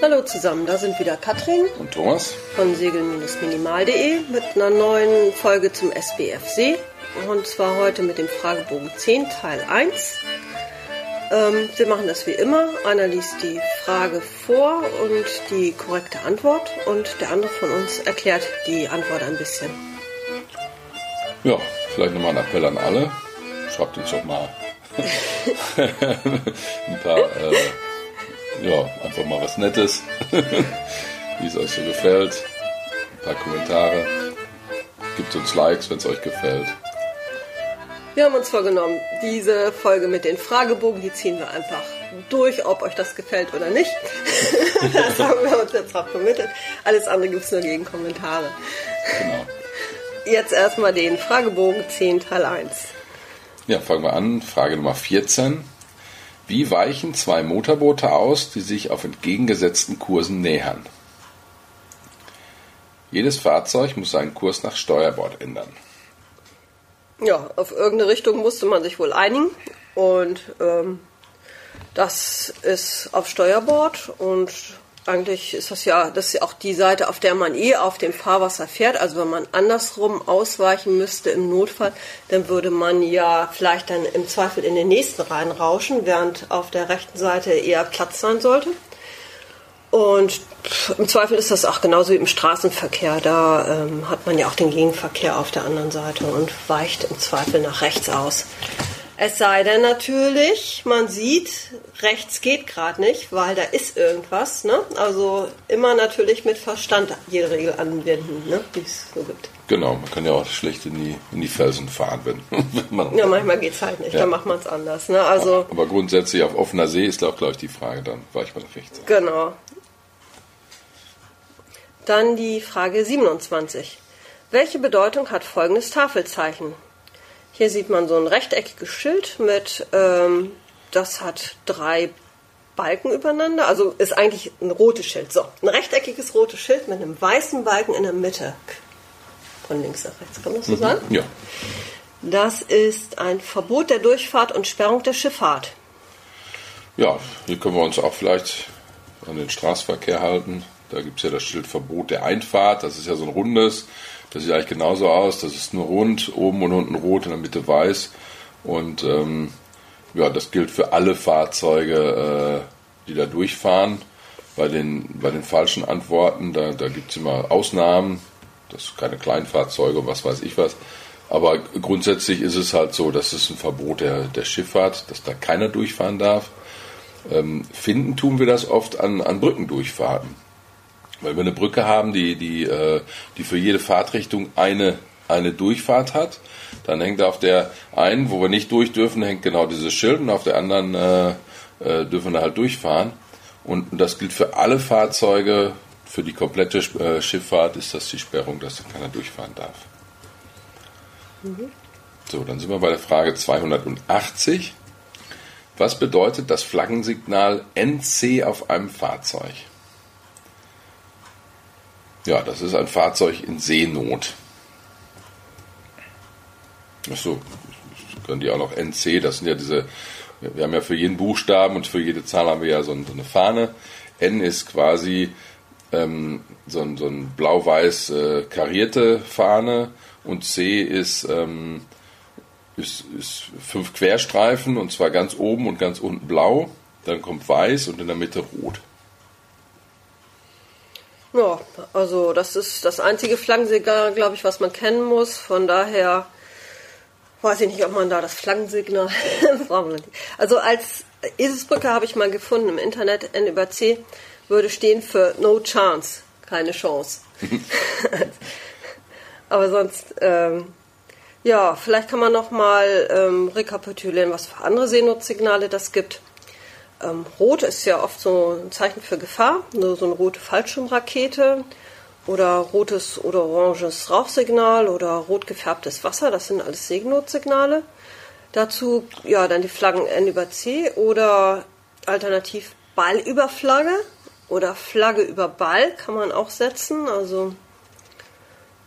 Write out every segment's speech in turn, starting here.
Hallo zusammen, da sind wieder Katrin und Thomas von segel-minimal.de mit einer neuen Folge zum SBFC und zwar heute mit dem Fragebogen 10 Teil 1. Ähm, wir machen das wie immer. Einer liest die Frage vor und die korrekte Antwort und der andere von uns erklärt die Antwort ein bisschen. Ja, vielleicht nochmal ein Appell an alle. Schreibt uns doch mal ein paar äh, ja, einfach mal was Nettes, wie es euch so gefällt. Ein paar Kommentare. Gebt uns Likes, wenn es euch gefällt. Wir haben uns vorgenommen, diese Folge mit den Fragebogen, die ziehen wir einfach durch, ob euch das gefällt oder nicht. das haben wir uns jetzt auch vermittelt. Alles andere gibt es nur gegen Kommentare. Genau. Jetzt erstmal den Fragebogen 10 Teil 1. Ja, fangen wir an. Frage Nummer 14. Wie weichen zwei Motorboote aus, die sich auf entgegengesetzten Kursen nähern? Jedes Fahrzeug muss seinen Kurs nach Steuerbord ändern. Ja, auf irgendeine Richtung musste man sich wohl einigen. Und ähm, das ist auf Steuerbord und eigentlich ist das ja, das ja auch die Seite, auf der man eh auf dem Fahrwasser fährt. Also wenn man andersrum ausweichen müsste im Notfall, dann würde man ja vielleicht dann im Zweifel in den nächsten reinrauschen, während auf der rechten Seite eher Platz sein sollte. Und im Zweifel ist das auch genauso wie im Straßenverkehr. Da ähm, hat man ja auch den Gegenverkehr auf der anderen Seite und weicht im Zweifel nach rechts aus. Es sei denn natürlich, man sieht, rechts geht gerade nicht, weil da ist irgendwas. Ne? Also immer natürlich mit Verstand jede Regel anwenden, ne? wie es so gibt. Genau, man kann ja auch schlecht in die, in die Felsen fahren, wenn, wenn man. Ja, manchmal geht es halt nicht, ja. dann macht man es anders. Ne? Also, Aber grundsätzlich auf offener See ist auch, glaube ich, die Frage, dann weicht man rechts. Genau. Dann die Frage 27. Welche Bedeutung hat folgendes Tafelzeichen? Hier sieht man so ein rechteckiges Schild mit, ähm, das hat drei Balken übereinander. Also ist eigentlich ein rotes Schild. So, ein rechteckiges rotes Schild mit einem weißen Balken in der Mitte. Von links nach rechts, kann man das so mhm. sagen? Ja. Das ist ein Verbot der Durchfahrt und Sperrung der Schifffahrt. Ja, hier können wir uns auch vielleicht an den Straßenverkehr halten. Da gibt es ja das Schild Verbot der Einfahrt. Das ist ja so ein rundes. Das sieht eigentlich genauso aus. Das ist nur rund, oben und unten rot, in der Mitte weiß. Und ähm, ja, das gilt für alle Fahrzeuge, äh, die da durchfahren. Bei den, bei den falschen Antworten, da, da gibt es immer Ausnahmen. Das sind keine Kleinfahrzeuge, was weiß ich was. Aber grundsätzlich ist es halt so, dass es ein Verbot der, der Schifffahrt, dass da keiner durchfahren darf. Ähm, finden tun wir das oft an, an Brückendurchfahrten. Weil wir eine Brücke haben, die, die, äh, die für jede Fahrtrichtung eine, eine Durchfahrt hat, dann hängt auf der einen, wo wir nicht durch dürfen, hängt genau dieses Schild und auf der anderen äh, äh, dürfen wir halt durchfahren. Und, das gilt für alle Fahrzeuge, für die komplette äh, Schifffahrt ist das die Sperrung, dass keiner durchfahren darf. Mhm. So, dann sind wir bei der Frage 280. Was bedeutet das Flaggensignal NC auf einem Fahrzeug? Ja, das ist ein Fahrzeug in Seenot. Achso, können die auch noch NC, das sind ja diese, wir haben ja für jeden Buchstaben und für jede Zahl haben wir ja so, eine Fahne. N ist quasi ähm, so, ein, so ein blau-weiß äh, karierte Fahne und C ist, ähm, ist, ist fünf Querstreifen und zwar ganz oben und ganz unten blau, dann kommt weiß und in der Mitte rot. Ja, also das ist das einzige Flaggensignal, glaube ich, was man kennen muss. Von daher weiß ich nicht, ob man da das Flaggensignal braucht. Also als Eselsbrücke habe ich mal gefunden im Internet, N über C würde stehen für No Chance, keine Chance. Aber sonst, ähm, ja, vielleicht kann man noch mal ähm, rekapitulieren, was für andere Seenotssignale das gibt. Ähm, Rot ist ja oft so ein Zeichen für Gefahr, so eine rote Fallschirmrakete oder rotes oder oranges Rauchsignal oder rot gefärbtes Wasser, das sind alles Seegenotsignale. Dazu ja dann die Flaggen N über C oder alternativ Ball über Flagge oder Flagge über Ball kann man auch setzen. Also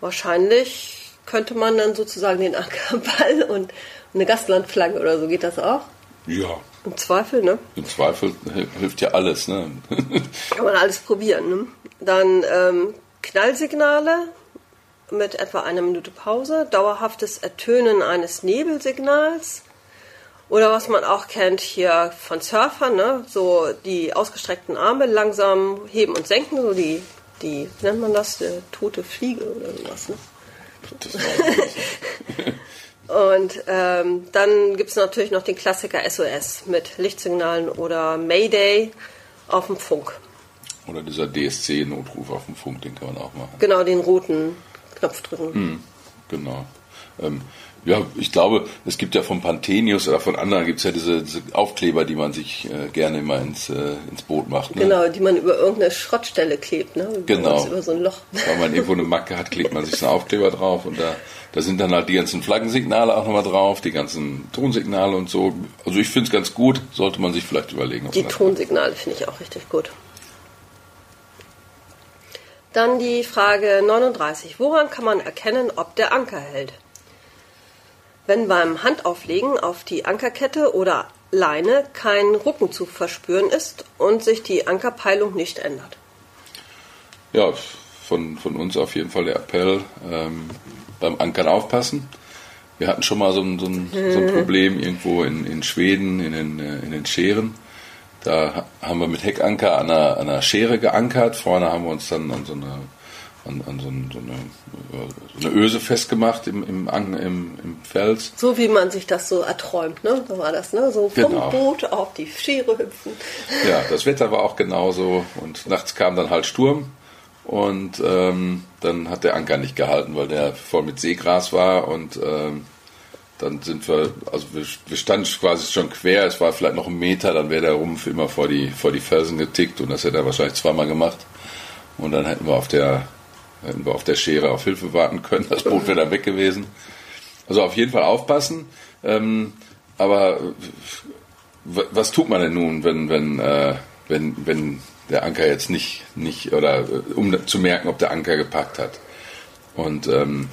wahrscheinlich könnte man dann sozusagen den Ackerball und eine Gastlandflagge oder so geht das auch. Ja, Im Zweifel, ne? Im Zweifel hilft ja alles, ne? Kann man alles probieren, ne? Dann ähm, Knallsignale mit etwa einer Minute Pause, dauerhaftes Ertönen eines Nebelsignals oder was man auch kennt hier von Surfern, ne? so die ausgestreckten Arme langsam heben und senken, so die, die wie nennt man das, die tote Fliege oder sowas. Ne? Und ähm, dann gibt es natürlich noch den Klassiker SOS mit Lichtsignalen oder Mayday auf dem Funk. Oder dieser DSC-Notruf auf dem Funk, den kann man auch machen. Genau, den roten Knopf drücken. Mhm, genau. Ähm, ja, ich glaube, es gibt ja von Panthenius oder von anderen gibt es ja diese, diese, Aufkleber, die man sich äh, gerne immer ins, äh, ins Boot macht. Ne? Genau, die man über irgendeine Schrottstelle klebt, ne? Über genau. Über so ein Loch. Weil man irgendwo eine Macke hat, klebt man sich so einen Aufkleber drauf und da, da sind dann halt die ganzen Flaggensignale auch nochmal drauf, die ganzen Tonsignale und so. Also ich finde es ganz gut, sollte man sich vielleicht überlegen. Die Tonsignale finde ich auch richtig gut. Dann die Frage 39. Woran kann man erkennen, ob der Anker hält? Wenn beim Handauflegen auf die Ankerkette oder Leine kein Rucken zu verspüren ist und sich die Ankerpeilung nicht ändert. Ja, von, von uns auf jeden Fall der Appell, ähm, beim Ankern aufpassen. Wir hatten schon mal so ein, so ein, so ein Problem irgendwo in, in Schweden, in den, äh, in den Scheren. Da haben wir mit Heckanker an einer, an einer Schere geankert. Vorne haben wir uns dann an so eine, an, an so, eine, so, eine, so eine Öse festgemacht im, im, im, im Fels. So wie man sich das so erträumt, ne? So war das, ne? So vom genau. Boot auf die Schere hüpfen. Ja, das Wetter war auch genauso. Und nachts kam dann halt Sturm. Und ähm, dann hat der Anker nicht gehalten, weil der voll mit Seegras war und ähm, dann sind wir, also wir, wir, standen quasi schon quer, es war vielleicht noch ein Meter, dann wäre der Rumpf immer vor die, vor die Felsen getickt und das hätte er wahrscheinlich zweimal gemacht. Und dann hätten wir auf der, hätten wir auf der Schere auf Hilfe warten können, das Boot wäre dann weg gewesen. Also auf jeden Fall aufpassen. Ähm, aber was tut man denn nun, wenn, wenn, äh, wenn, wenn der Anker jetzt nicht, nicht oder um zu merken, ob der Anker gepackt hat? Und ähm,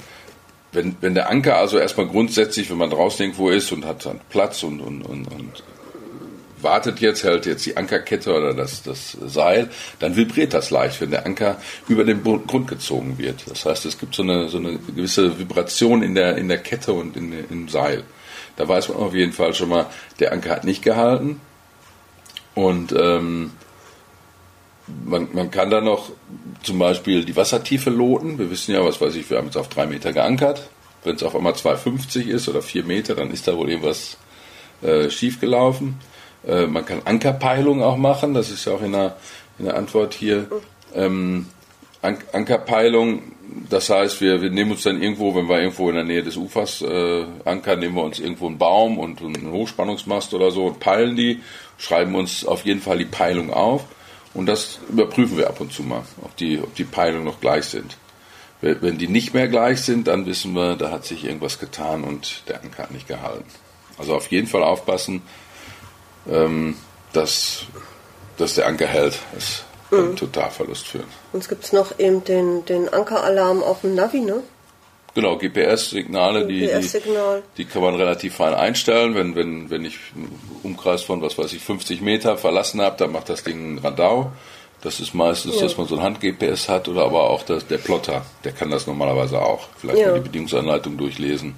wenn, wenn der Anker also erstmal grundsätzlich, wenn man draußen irgendwo ist und hat dann Platz und, und, und, und wartet jetzt, hält jetzt die Ankerkette oder das, das Seil, dann vibriert das leicht, wenn der Anker über den Grund gezogen wird. Das heißt, es gibt so eine, so eine gewisse Vibration in der, in der Kette und in, im Seil. Da weiß man auf jeden Fall schon mal, der Anker hat nicht gehalten. Und ähm, man, man kann da noch zum Beispiel die Wassertiefe loten. Wir wissen ja, was weiß ich, wir haben jetzt auf drei Meter geankert. Wenn es auf einmal 2,50 ist oder vier Meter, dann ist da wohl irgendwas äh, schiefgelaufen. Äh, man kann Ankerpeilung auch machen, das ist ja auch in der, in der Antwort hier. Ähm, An Ankerpeilung, das heißt, wir, wir nehmen uns dann irgendwo, wenn wir irgendwo in der Nähe des Ufers äh, ankern, nehmen wir uns irgendwo einen Baum und einen Hochspannungsmast oder so und peilen die, schreiben uns auf jeden Fall die Peilung auf und das überprüfen wir ab und zu mal, ob die, ob die Peilungen noch gleich sind. Wenn die nicht mehr gleich sind, dann wissen wir, da hat sich irgendwas getan und der Anker hat nicht gehalten. Also auf jeden Fall aufpassen, ähm, dass, dass der Anker hält. Kann mhm. Totalverlust führen. Und es gibt noch eben den, den Ankeralarm auf dem Navi, ne? Genau, GPS-Signale, die, GPS die, die, kann man relativ fein einstellen. Wenn, wenn, wenn ich einen Umkreis von, was weiß ich, 50 Meter verlassen habe, dann macht das Ding Radau. Das ist meistens, ja. dass man so ein Hand-GPS hat oder aber auch das, der Plotter, der kann das normalerweise auch. Vielleicht ja. mal die Bedienungsanleitung durchlesen.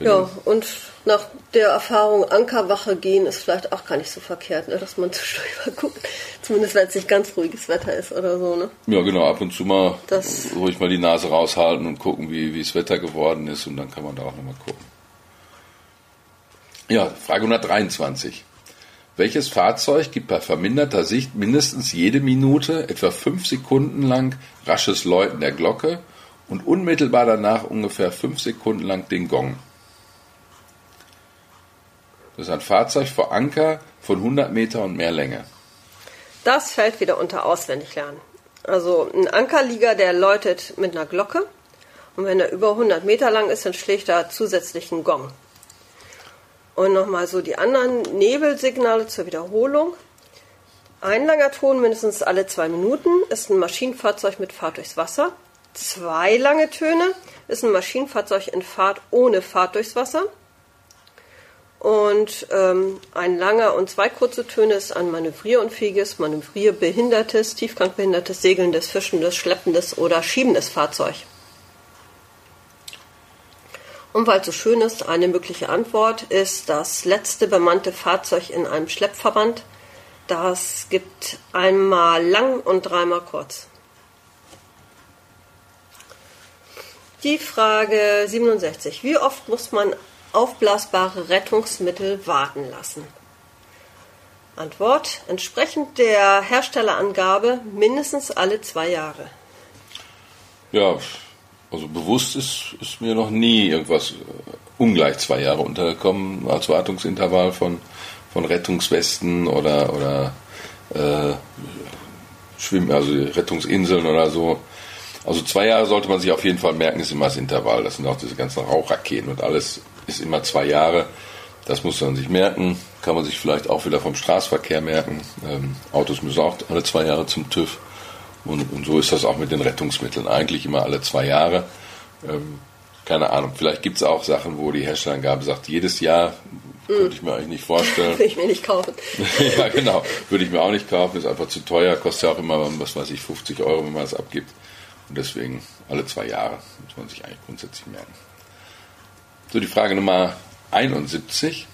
Ja, und nach der Erfahrung Ankerwache gehen ist vielleicht auch gar nicht so verkehrt, ne? dass man zwischendurch guckt. Zumindest wenn es nicht ganz ruhiges Wetter ist oder so. Ne? Ja, genau, ab und zu mal das ruhig mal die Nase raushalten und gucken, wie, wie das Wetter geworden ist und dann kann man da auch nochmal gucken. Ja, Frage 123. Welches Fahrzeug gibt bei verminderter Sicht mindestens jede Minute etwa fünf Sekunden lang rasches Läuten der Glocke und unmittelbar danach ungefähr fünf Sekunden lang den Gong? Das ist ein Fahrzeug vor Anker von 100 Meter und mehr Länge. Das fällt wieder unter Auswendiglernen. Also ein Ankerlieger, der läutet mit einer Glocke und wenn er über 100 Meter lang ist, dann schlägt er zusätzlichen Gong. Und nochmal so die anderen Nebelsignale zur Wiederholung. Ein langer Ton mindestens alle zwei Minuten ist ein Maschinenfahrzeug mit Fahrt durchs Wasser. Zwei lange Töne ist ein Maschinenfahrzeug in Fahrt ohne Fahrt durchs Wasser. Und ähm, ein langer und zwei kurze Töne ist ein manövrierunfähiges, manövrierbehindertes, tiefgangbehindertes, segelndes, fischendes, schleppendes oder schiebendes Fahrzeug. Und weil es so schön ist, eine mögliche Antwort ist das letzte bemannte Fahrzeug in einem Schleppverband. Das gibt einmal lang und dreimal kurz. Die Frage 67. Wie oft muss man aufblasbare Rettungsmittel warten lassen? Antwort. Entsprechend der Herstellerangabe mindestens alle zwei Jahre. Ja, also bewusst ist, ist mir noch nie irgendwas äh, ungleich zwei Jahre untergekommen als Wartungsintervall von, von Rettungswesten oder, oder äh, Schwimm, also Rettungsinseln oder so. Also zwei Jahre sollte man sich auf jeden Fall merken, ist immer das Intervall. Das sind auch diese ganzen Rauchraketen und alles ist immer zwei Jahre. Das muss man sich merken. Kann man sich vielleicht auch wieder vom Straßenverkehr merken. Ähm, Autos müssen auch alle zwei Jahre zum TÜV. Und, und, so ist das auch mit den Rettungsmitteln. Eigentlich immer alle zwei Jahre. Ähm, keine Ahnung. Vielleicht gibt es auch Sachen, wo die Herstellerangabe sagt, jedes Jahr könnte ich mir eigentlich nicht vorstellen. Würde ich mir nicht kaufen. ja, genau. Würde ich mir auch nicht kaufen. Ist einfach zu teuer. Kostet ja auch immer, was weiß ich, 50 Euro, wenn man es abgibt. Und deswegen alle zwei Jahre muss man sich eigentlich grundsätzlich merken. So, die Frage Nummer 71.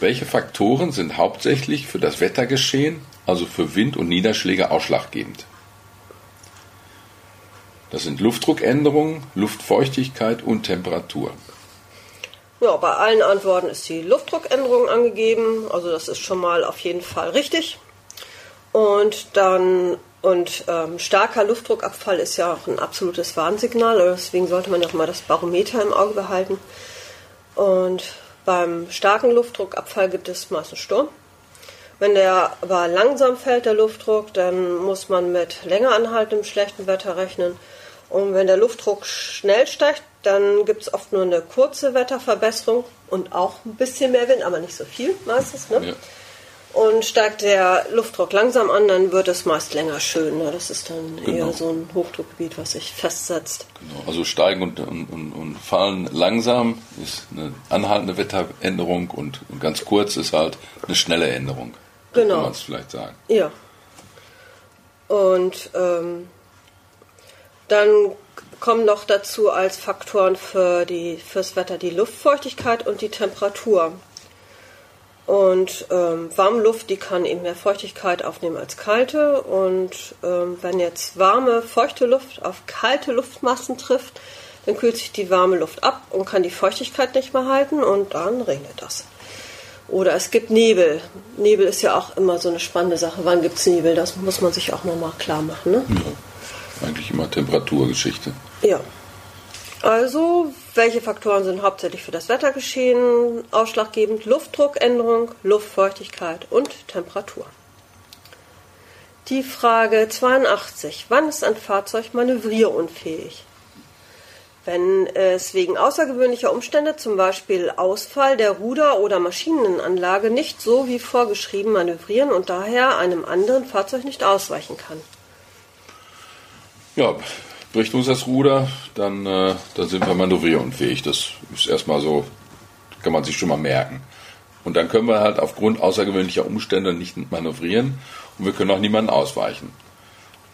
Welche Faktoren sind hauptsächlich für das Wettergeschehen, also für Wind und Niederschläge, ausschlaggebend? Das sind Luftdruckänderungen, Luftfeuchtigkeit und Temperatur. Ja, bei allen Antworten ist die Luftdruckänderung angegeben, also das ist schon mal auf jeden Fall richtig. Und dann und ähm, starker Luftdruckabfall ist ja auch ein absolutes Warnsignal, deswegen sollte man ja auch mal das Barometer im Auge behalten. Und beim starken Luftdruckabfall gibt es meistens Sturm. Wenn der aber langsam fällt, der Luftdruck, dann muss man mit länger anhaltendem schlechten Wetter rechnen. Und wenn der Luftdruck schnell steigt, dann gibt es oft nur eine kurze Wetterverbesserung und auch ein bisschen mehr Wind, aber nicht so viel meistens. Ne? Ja. Und steigt der Luftdruck langsam an, dann wird es meist länger schön. Ne? Das ist dann genau. eher so ein Hochdruckgebiet, was sich festsetzt. Genau. Also steigen und, und, und, fallen langsam ist eine anhaltende Wetteränderung und, und ganz kurz ist halt eine schnelle Änderung. Genau. Kann man es vielleicht sagen. Ja. Und ähm, dann kommen noch dazu als Faktoren für die, fürs Wetter die Luftfeuchtigkeit und die Temperatur. Und ähm, warme Luft, die kann eben mehr Feuchtigkeit aufnehmen als kalte. Und ähm, wenn jetzt warme, feuchte Luft auf kalte Luftmassen trifft, dann kühlt sich die warme Luft ab und kann die Feuchtigkeit nicht mehr halten und dann regnet das. Oder es gibt Nebel. Nebel ist ja auch immer so eine spannende Sache. Wann gibt es Nebel? Das muss man sich auch nochmal klar machen. Ne? Ja, eigentlich immer Temperaturgeschichte. Ja. Also, welche Faktoren sind hauptsächlich für das Wettergeschehen ausschlaggebend? Luftdruckänderung, Luftfeuchtigkeit und Temperatur. Die Frage 82. Wann ist ein Fahrzeug manövrierunfähig? Wenn es wegen außergewöhnlicher Umstände, zum Beispiel Ausfall der Ruder- oder Maschinenanlage, nicht so wie vorgeschrieben manövrieren und daher einem anderen Fahrzeug nicht ausweichen kann. Ja, bricht uns das Ruder, dann, äh, dann sind wir manövrierunfähig. Das ist erstmal so, kann man sich schon mal merken. Und dann können wir halt aufgrund außergewöhnlicher Umstände nicht manövrieren und wir können auch niemanden ausweichen.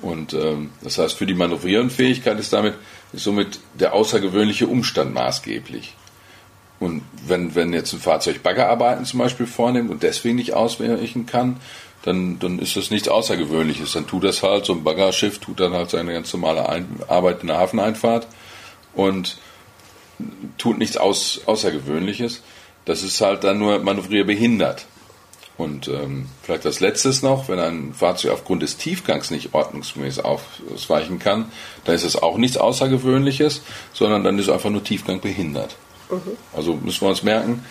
Und ähm, das heißt, für die Manövrierenfähigkeit ist damit ist somit der außergewöhnliche Umstand maßgeblich. Und wenn, wenn jetzt ein Fahrzeug Baggerarbeiten zum Beispiel vornimmt und deswegen nicht ausweichen kann, dann, dann ist das nichts Außergewöhnliches. Dann tut das halt, so ein Baggerschiff tut dann halt seine ganz normale Ein Arbeit in der Hafeneinfahrt und tut nichts Aus Außergewöhnliches. Das ist halt dann nur manövrierbehindert. Und ähm, vielleicht als letztes noch, wenn ein Fahrzeug aufgrund des Tiefgangs nicht ordnungsgemäß ausweichen kann, dann ist es auch nichts Außergewöhnliches, sondern dann ist es einfach nur Tiefgang behindert. Mhm. Also müssen wir uns merken,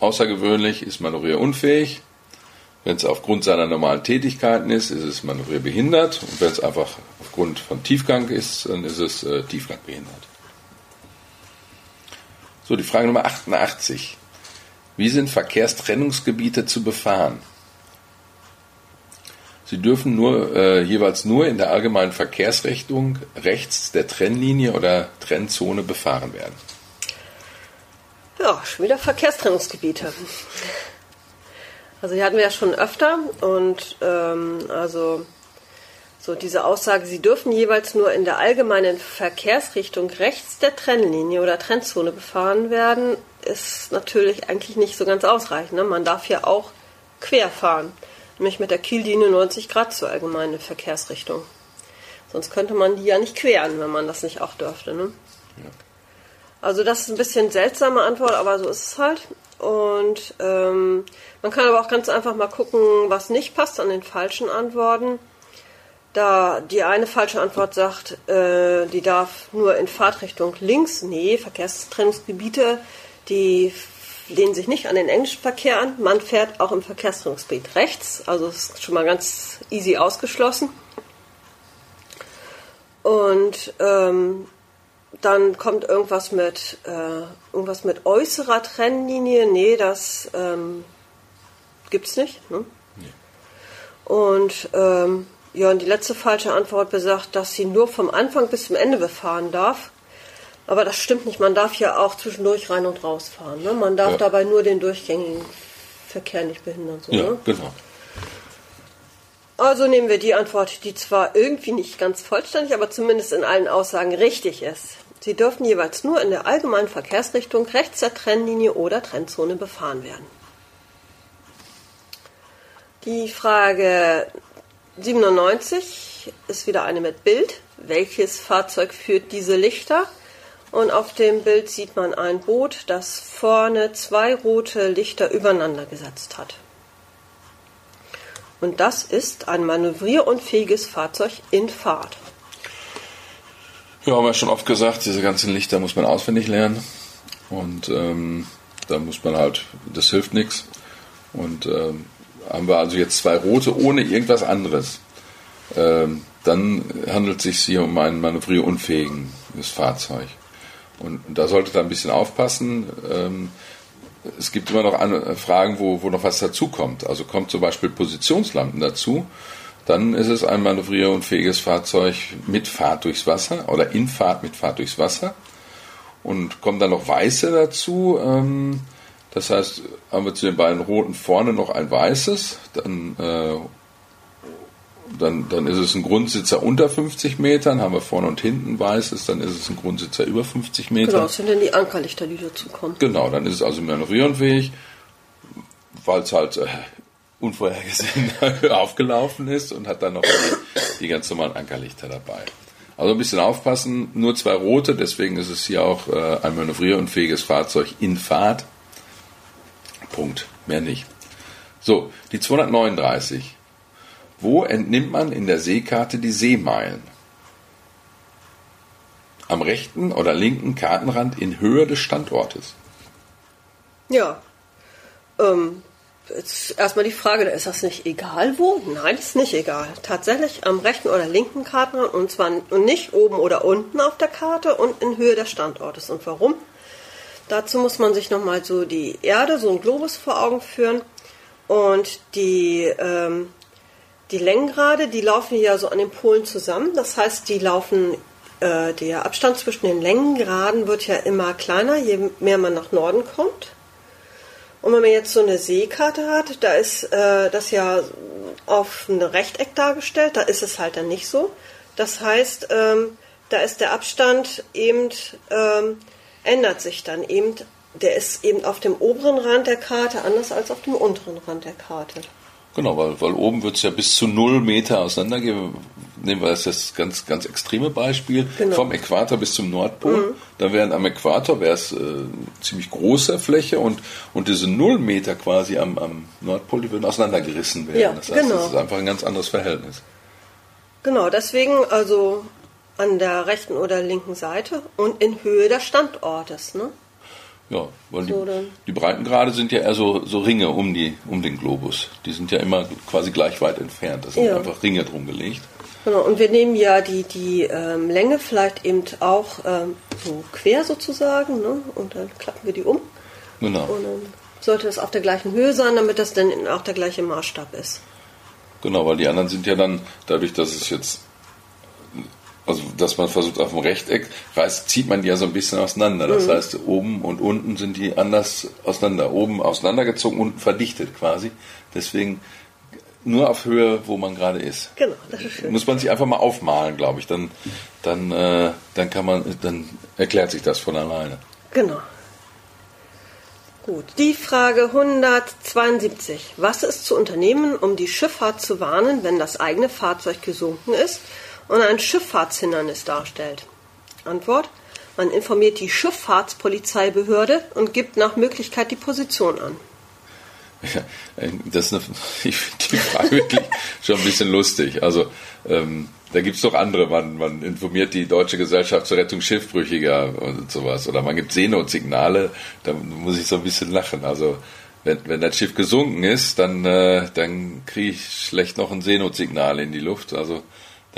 außergewöhnlich ist manövrierunfähig, wenn es aufgrund seiner normalen Tätigkeiten ist, ist es manövrierbehindert. Und wenn es einfach aufgrund von Tiefgang ist, dann ist es äh, tiefgangbehindert. So, die Frage Nummer 88. Wie sind Verkehrstrennungsgebiete zu befahren? Sie dürfen nur, äh, jeweils nur in der allgemeinen Verkehrsrichtung rechts der Trennlinie oder Trennzone befahren werden. Ja, schon wieder Verkehrstrennungsgebiete. Also die hatten wir ja schon öfter und ähm, also so diese Aussage, sie dürfen jeweils nur in der allgemeinen Verkehrsrichtung rechts der Trennlinie oder Trennzone befahren werden, ist natürlich eigentlich nicht so ganz ausreichend. Ne? Man darf ja auch quer fahren, nämlich mit der Kiellinie 90 Grad zur allgemeinen Verkehrsrichtung. Sonst könnte man die ja nicht queren, wenn man das nicht auch dürfte. Ne? Ja. Also das ist ein bisschen seltsame Antwort, aber so ist es halt. Und ähm, man kann aber auch ganz einfach mal gucken, was nicht passt an den falschen Antworten. Da die eine falsche Antwort sagt, äh, die darf nur in Fahrtrichtung links. Nee, Verkehrstrennungsgebiete, die lehnen sich nicht an den englischen Verkehr an. Man fährt auch im Verkehrstrennungsgebiet rechts. Also ist schon mal ganz easy ausgeschlossen. Und ähm, dann kommt irgendwas mit äh, irgendwas mit äußerer Trennlinie. Nee, das ähm, gibt's nicht. Ne? Nee. Und ähm, ja, und die letzte falsche Antwort besagt, dass sie nur vom Anfang bis zum Ende befahren darf. Aber das stimmt nicht. Man darf ja auch zwischendurch rein und raus fahren. Ne? Man darf ja. dabei nur den durchgängigen Verkehr nicht behindern. So, ja, ne? genau. Also nehmen wir die Antwort, die zwar irgendwie nicht ganz vollständig, aber zumindest in allen Aussagen richtig ist. Sie dürfen jeweils nur in der allgemeinen Verkehrsrichtung rechts der Trennlinie oder Trennzone befahren werden. Die Frage 97 ist wieder eine mit Bild. Welches Fahrzeug führt diese Lichter? Und auf dem Bild sieht man ein Boot, das vorne zwei rote Lichter übereinander gesetzt hat. Und das ist ein manövrierunfähiges Fahrzeug in Fahrt. Ja, haben wir schon oft gesagt, diese ganzen Lichter muss man auswendig lernen. Und ähm, da muss man halt, das hilft nichts. Und ähm, haben wir also jetzt zwei rote ohne irgendwas anderes. Ähm, dann handelt es sich hier um ein manövrierunfähiges Fahrzeug. Und da sollte da ein bisschen aufpassen. Ähm, es gibt immer noch Fragen, wo, wo noch was dazukommt. Also kommt zum Beispiel Positionslampen dazu dann ist es ein manövrierunfähiges Fahrzeug mit Fahrt durchs Wasser oder in Fahrt mit Fahrt durchs Wasser. Und kommen dann noch weiße dazu. Ähm, das heißt, haben wir zu den beiden roten vorne noch ein weißes, dann, äh, dann, dann ist es ein Grundsitzer unter 50 Metern, haben wir vorne und hinten weißes, dann ist es ein Grundsitzer über 50 Meter. Genau, das sind dann die Ankerlichter, die dazu kommen. Genau, dann ist es also manövrierunfähig, weil es halt äh, unvorhergesehen aufgelaufen ist und hat dann noch die, die ganz normalen Ankerlichter dabei. Also ein bisschen aufpassen, nur zwei rote, deswegen ist es hier auch äh, ein manövrierunfähiges Fahrzeug in Fahrt. Punkt, mehr nicht. So, die 239. Wo entnimmt man in der Seekarte die Seemeilen? Am rechten oder linken Kartenrand in Höhe des Standortes. Ja, ähm, Jetzt erstmal die Frage, ist das nicht egal wo? Nein, ist nicht egal. Tatsächlich am rechten oder linken Kartenrand und zwar nicht oben oder unten auf der Karte und in Höhe des Standortes. Und warum? Dazu muss man sich nochmal so die Erde, so ein Globus vor Augen führen und die, ähm, die Längengrade, die laufen ja so an den Polen zusammen. Das heißt, die laufen, äh, der Abstand zwischen den Längengraden wird ja immer kleiner, je mehr man nach Norden kommt. Und wenn man jetzt so eine Seekarte hat, da ist äh, das ja auf ein Rechteck dargestellt, da ist es halt dann nicht so. Das heißt, ähm, da ist der Abstand eben, ähm, ändert sich dann eben, der ist eben auf dem oberen Rand der Karte anders als auf dem unteren Rand der Karte. Genau, weil, weil oben wird es ja bis zu null Meter auseinandergehen. Nehmen wir das jetzt ganz, ganz extreme Beispiel. Genau. Vom Äquator bis zum Nordpol. Mhm. Da wären am Äquator wäre es äh, ziemlich große Fläche und, und diese null Meter quasi am, am Nordpol, die würden auseinandergerissen werden. Ja, das heißt, genau. das ist einfach ein ganz anderes Verhältnis. Genau, deswegen also an der rechten oder linken Seite und in Höhe des Standortes. Ne? Ja, weil so die, die Breitengrade sind ja eher so, so Ringe um, die, um den Globus. Die sind ja immer quasi gleich weit entfernt. Das sind ja. einfach Ringe drum gelegt. Genau, und wir nehmen ja die, die ähm, Länge vielleicht eben auch ähm, so quer sozusagen, ne? und dann klappen wir die um. Genau. Und dann sollte das auf der gleichen Höhe sein, damit das dann auch der gleiche Maßstab ist. Genau, weil die anderen sind ja dann, dadurch, dass es jetzt also dass man versucht auf dem Rechteck, reißt, zieht man die ja so ein bisschen auseinander. Das mhm. heißt, oben und unten sind die anders auseinander. Oben auseinandergezogen, unten verdichtet quasi. Deswegen nur auf Höhe, wo man gerade ist. Genau, das ist schön. Muss man sich einfach mal aufmalen, glaube ich. Dann, dann, äh, dann kann man, dann erklärt sich das von alleine. Genau. Gut, die Frage 172. Was ist zu unternehmen, um die Schifffahrt zu warnen, wenn das eigene Fahrzeug gesunken ist und ein Schifffahrtshindernis darstellt? Antwort. Man informiert die Schifffahrtspolizeibehörde und gibt nach Möglichkeit die Position an. Ja, das ist eine, ich finde die Frage wirklich schon ein bisschen lustig. Also ähm, da gibt es doch andere. Man, man informiert die Deutsche Gesellschaft zur Rettung Schiffbrüchiger und sowas. Oder man gibt Seenotsignale. Da muss ich so ein bisschen lachen. Also wenn, wenn das Schiff gesunken ist, dann, äh, dann kriege ich schlecht noch ein Seenotsignal in die Luft. Also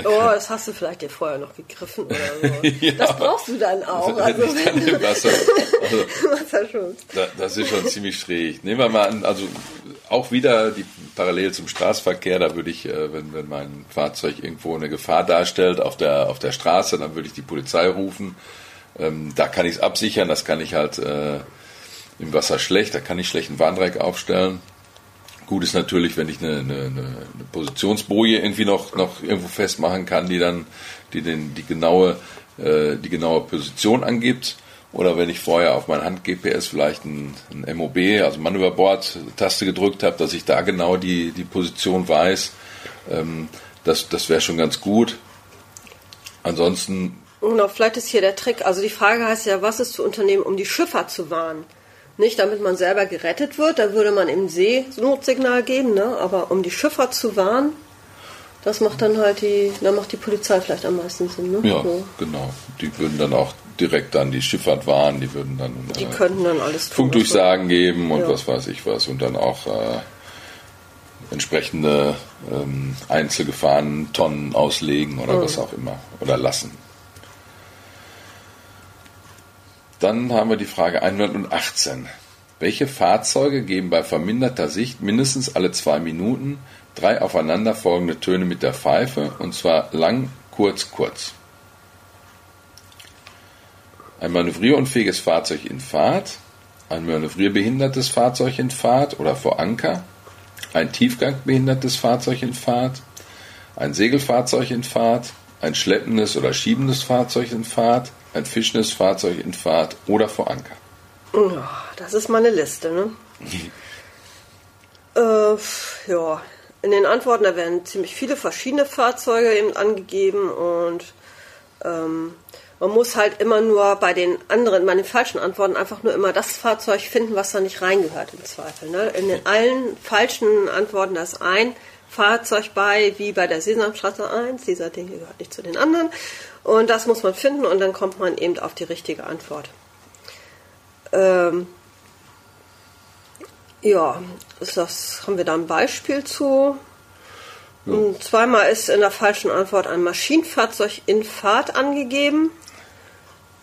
Oh, das hast du vielleicht dir vorher noch gegriffen oder so. ja, das brauchst du dann auch. Also, dann im Wasser. Also, das ist schon ziemlich schräg. Nehmen wir mal an, also auch wieder die parallel zum Straßenverkehr, da würde ich, äh, wenn, wenn mein Fahrzeug irgendwo eine Gefahr darstellt auf der, auf der Straße, dann würde ich die Polizei rufen. Ähm, da kann ich es absichern, das kann ich halt äh, im Wasser schlecht, da kann ich schlecht ein Warndreieck aufstellen. Gut ist natürlich, wenn ich eine, eine, eine Positionsboje irgendwie noch, noch irgendwo festmachen kann, die dann die den, die genaue, äh, die genaue Position angibt. Oder wenn ich vorher auf mein Hand-GPS vielleicht ein, ein MOB, also Manöverbord-Taste gedrückt habe, dass ich da genau die, die Position weiß. Ähm, das das wäre schon ganz gut. Ansonsten. Genau, vielleicht ist hier der Trick. Also die Frage heißt ja, was ist zu unternehmen, um die Schiffer zu warnen? Nicht, damit man selber gerettet wird, da würde man im See Notsignal geben, ne? aber um die Schiffer zu warnen, das macht dann halt die, da macht die Polizei vielleicht am meisten Sinn. Ne? Ja, so. genau. Die würden dann auch direkt dann die Schifffahrt warnen, die würden dann, die äh, könnten dann alles tun, Funkdurchsagen geben und ja. was weiß ich was und dann auch äh, entsprechende ähm, Einzelgefahren auslegen oder mhm. was auch immer oder lassen. Dann haben wir die Frage 118. Welche Fahrzeuge geben bei verminderter Sicht mindestens alle zwei Minuten drei aufeinanderfolgende Töne mit der Pfeife, und zwar lang, kurz, kurz? Ein manövrierunfähiges Fahrzeug in Fahrt, ein manövrierbehindertes Fahrzeug in Fahrt oder vor Anker, ein tiefgangbehindertes Fahrzeug in Fahrt, ein Segelfahrzeug in Fahrt, ein schleppendes oder schiebendes Fahrzeug in Fahrt, ein fischendes Fahrzeug in Fahrt oder vor Anker. Oh, das ist meine Liste, ne? äh, ja, in den Antworten, da werden ziemlich viele verschiedene Fahrzeuge eben angegeben und ähm, man muss halt immer nur bei den anderen, bei den falschen Antworten einfach nur immer das Fahrzeug finden, was da nicht reingehört im Zweifel. Ne? In den allen falschen Antworten da ist ein Fahrzeug bei, wie bei der Sesamstraße 1. Dieser Ding gehört nicht zu den anderen. Und das muss man finden und dann kommt man eben auf die richtige Antwort. Ähm, ja, das haben wir da ein Beispiel zu. Ja. Zweimal ist in der falschen Antwort ein Maschinenfahrzeug in Fahrt angegeben.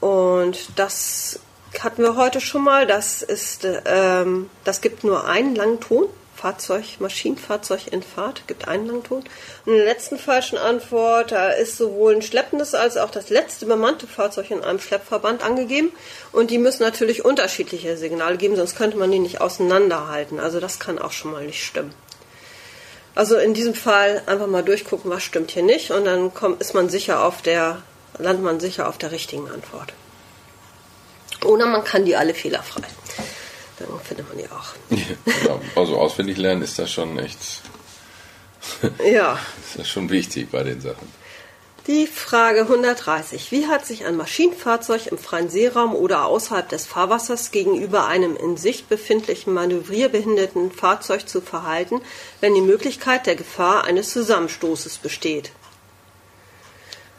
Und das hatten wir heute schon mal. Das ist, ähm, das gibt nur einen langen Ton. Fahrzeug, Maschinenfahrzeug in Fahrt, gibt einen Langton. Und in der letzten falschen Antwort, da ist sowohl ein schleppendes als auch das letzte bemannte Fahrzeug in einem Schleppverband angegeben. Und die müssen natürlich unterschiedliche Signale geben, sonst könnte man die nicht auseinanderhalten. Also das kann auch schon mal nicht stimmen. Also in diesem Fall einfach mal durchgucken, was stimmt hier nicht. Und dann kommt, ist man sicher auf der, landet man sicher auf der richtigen Antwort. Oder man kann die alle fehlerfrei dann findet man die auch. Ja, also auswendig lernen ist das schon echt. ja. Ist das schon wichtig bei den Sachen. Die Frage 130. Wie hat sich ein Maschinenfahrzeug im freien Seeraum oder außerhalb des Fahrwassers gegenüber einem in Sicht befindlichen manövrierbehinderten Fahrzeug zu verhalten, wenn die Möglichkeit der Gefahr eines Zusammenstoßes besteht?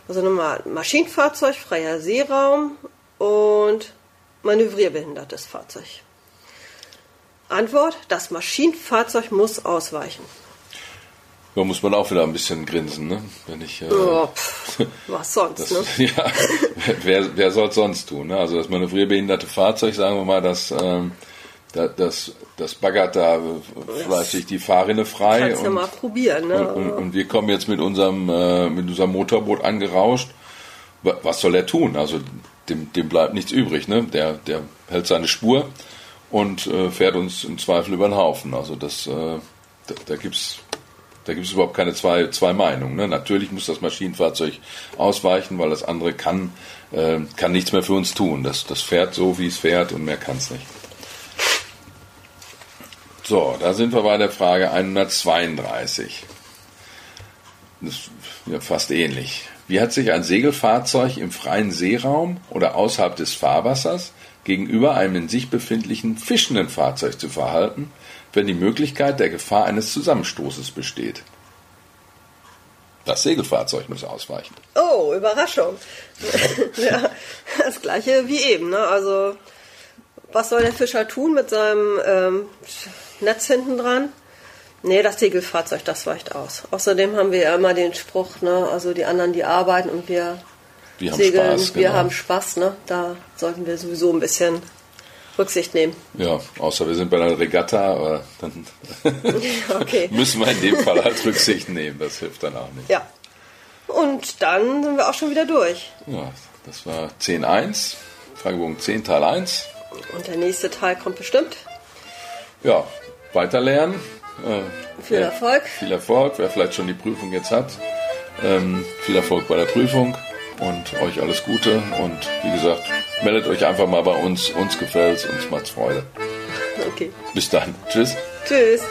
Also nochmal Maschinenfahrzeug, freier Seeraum und manövrierbehindertes Fahrzeug. Antwort: Das Maschinenfahrzeug muss ausweichen. Da muss man auch wieder ein bisschen grinsen, ne? Wenn ich, äh, oh, pff, was sonst, das, ne? Ja, wer, wer soll es sonst tun? Ne? Also das manövrierbehinderte Fahrzeug, sagen wir mal, das, ähm, das, das baggert da fleißig die Fahrrinne frei. Kannst und, ja mal probieren, ne? Und, und, und, wir kommen jetzt mit unserem, äh, mit unserem Motorboot angerauscht was soll er tun? Also dem, dem bleibt nichts übrig. Ne? Der, der hält seine Spur und äh, fährt uns im Zweifel über den Haufen. Also das, äh, da, da gibt's da gibt es überhaupt keine zwei, zwei Meinungen. Ne? Natürlich muss das Maschinenfahrzeug ausweichen, weil das andere kann, äh, kann nichts mehr für uns tun. Das, das fährt so, wie es fährt und mehr kann es nicht. So, da sind wir bei der Frage 132. Das ist ja fast ähnlich. Wie hat sich ein Segelfahrzeug im freien Seeraum oder außerhalb des Fahrwassers gegenüber einem in sich befindlichen fischenden Fahrzeug zu verhalten, wenn die Möglichkeit der Gefahr eines Zusammenstoßes besteht? Das Segelfahrzeug muss ausweichen. Oh, Überraschung. ja, das gleiche wie eben. Ne? Also, was soll der Fischer tun mit seinem ähm, Netz hinten dran? Nee, das Segelfahrzeug, das weicht aus. Außerdem haben wir ja immer den Spruch, ne, also die anderen, die arbeiten und wir, wir haben segeln, Spaß, wir genau. haben Spaß, ne? Da sollten wir sowieso ein bisschen Rücksicht nehmen. Ja, außer wir sind bei einer Regatta, aber dann okay. müssen wir in dem Fall halt Rücksicht nehmen. Das hilft dann auch nicht. Ja. Und dann sind wir auch schon wieder durch. Ja, das war 10.1, Fragebogen 10, Teil 1. Und der nächste Teil kommt bestimmt. Ja, weiterlernen. Äh, Viel Erfolg. Viel Erfolg, wer vielleicht schon die Prüfung jetzt hat. Ähm, viel Erfolg bei der Prüfung und euch alles Gute. Und wie gesagt, meldet euch einfach mal bei uns. Uns gefällt's, uns macht's Freude. Okay. Bis dann. Tschüss. Tschüss.